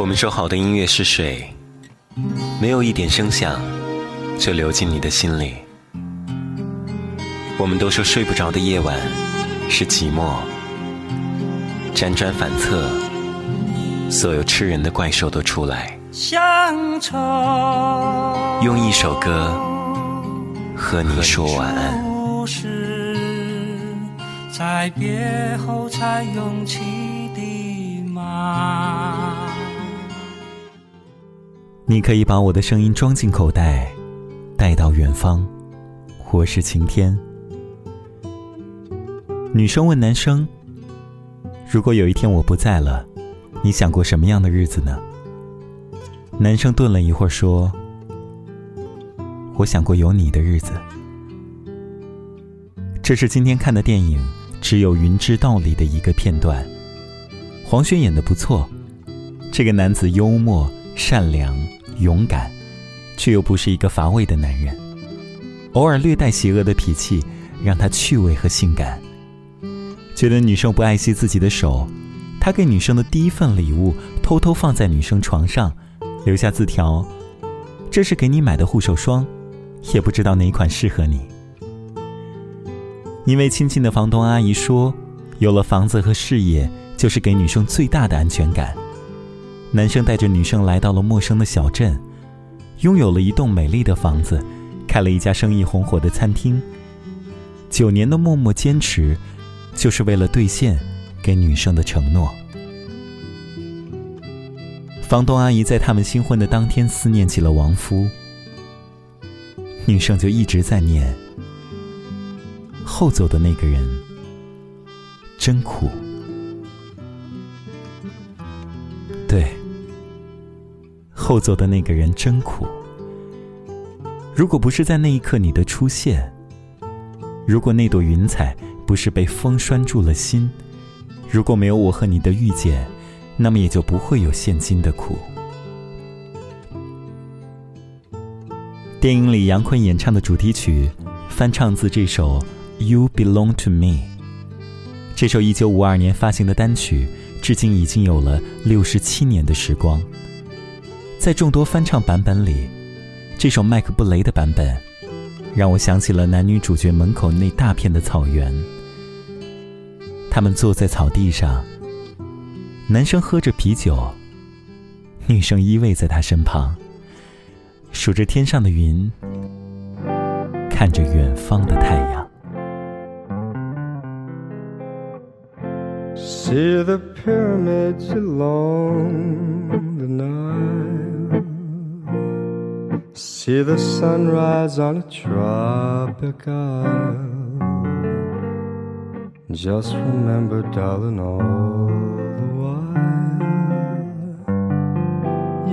我们说好的音乐是水，没有一点声响就流进你的心里。我们都说睡不着的夜晚是寂寞，辗转反侧，所有吃人的怪兽都出来。乡愁，用一首歌和你说晚安。故事在别后才涌起的马。你可以把我的声音装进口袋，带到远方。我是晴天。女生问男生：“如果有一天我不在了，你想过什么样的日子呢？”男生顿了一会儿说：“我想过有你的日子。”这是今天看的电影《只有云知道》里的一个片段。黄轩演的不错，这个男子幽默、善良、勇敢，却又不是一个乏味的男人。偶尔略带邪恶的脾气，让他趣味和性感。觉得女生不爱惜自己的手，他给女生的第一份礼物偷偷放在女生床上，留下字条：“这是给你买的护手霜，也不知道哪款适合你。”因为亲近的房东阿姨说，有了房子和事业，就是给女生最大的安全感。男生带着女生来到了陌生的小镇，拥有了一栋美丽的房子，开了一家生意红火的餐厅。九年的默默坚持。就是为了兑现给女生的承诺。房东阿姨在他们新婚的当天思念起了亡夫，女生就一直在念：“后走的那个人真苦。”后座的那个人真苦。如果不是在那一刻你的出现，如果那朵云彩。不是被风拴住了心，如果没有我和你的遇见，那么也就不会有现今的苦。电影里杨坤演唱的主题曲，翻唱自这首《You Belong to Me》。这首一九五二年发行的单曲，至今已经有了六十七年的时光。在众多翻唱版本里，这首麦克布雷的版本，让我想起了男女主角门口那大片的草原。他们坐在草地上，男生喝着啤酒，女生依偎在他身旁，数着天上的云，看着远方的太阳。Just remember, darling, all the while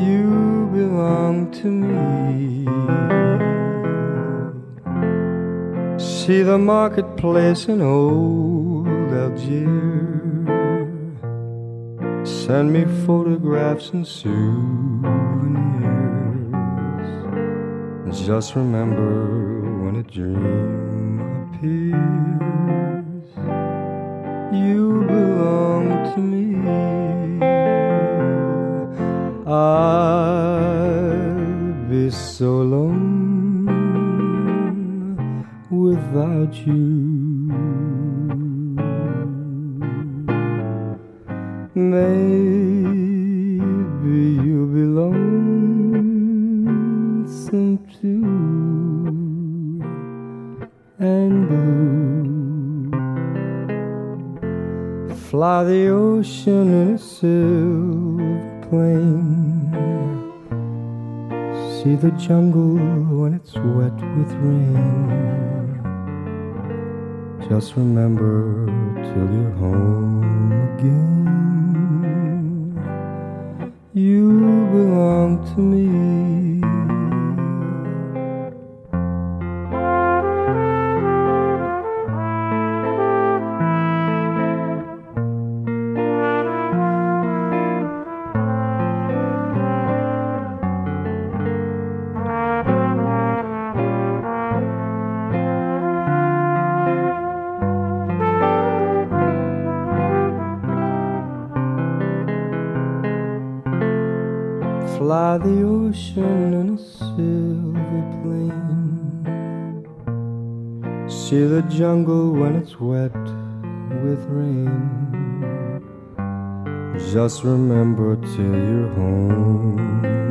you belong to me. See the marketplace in old Algiers. Send me photographs and souvenirs. Just remember when a dream appears you belong to me. I'd be so alone without you. Maybe lonesome too and blue fly the ocean in a silver plane. See the jungle when it's wet with rain. Just remember till you're home again. You belong to me. Fly the ocean in a silver plane. See the jungle when it's wet with rain. Just remember till you're home.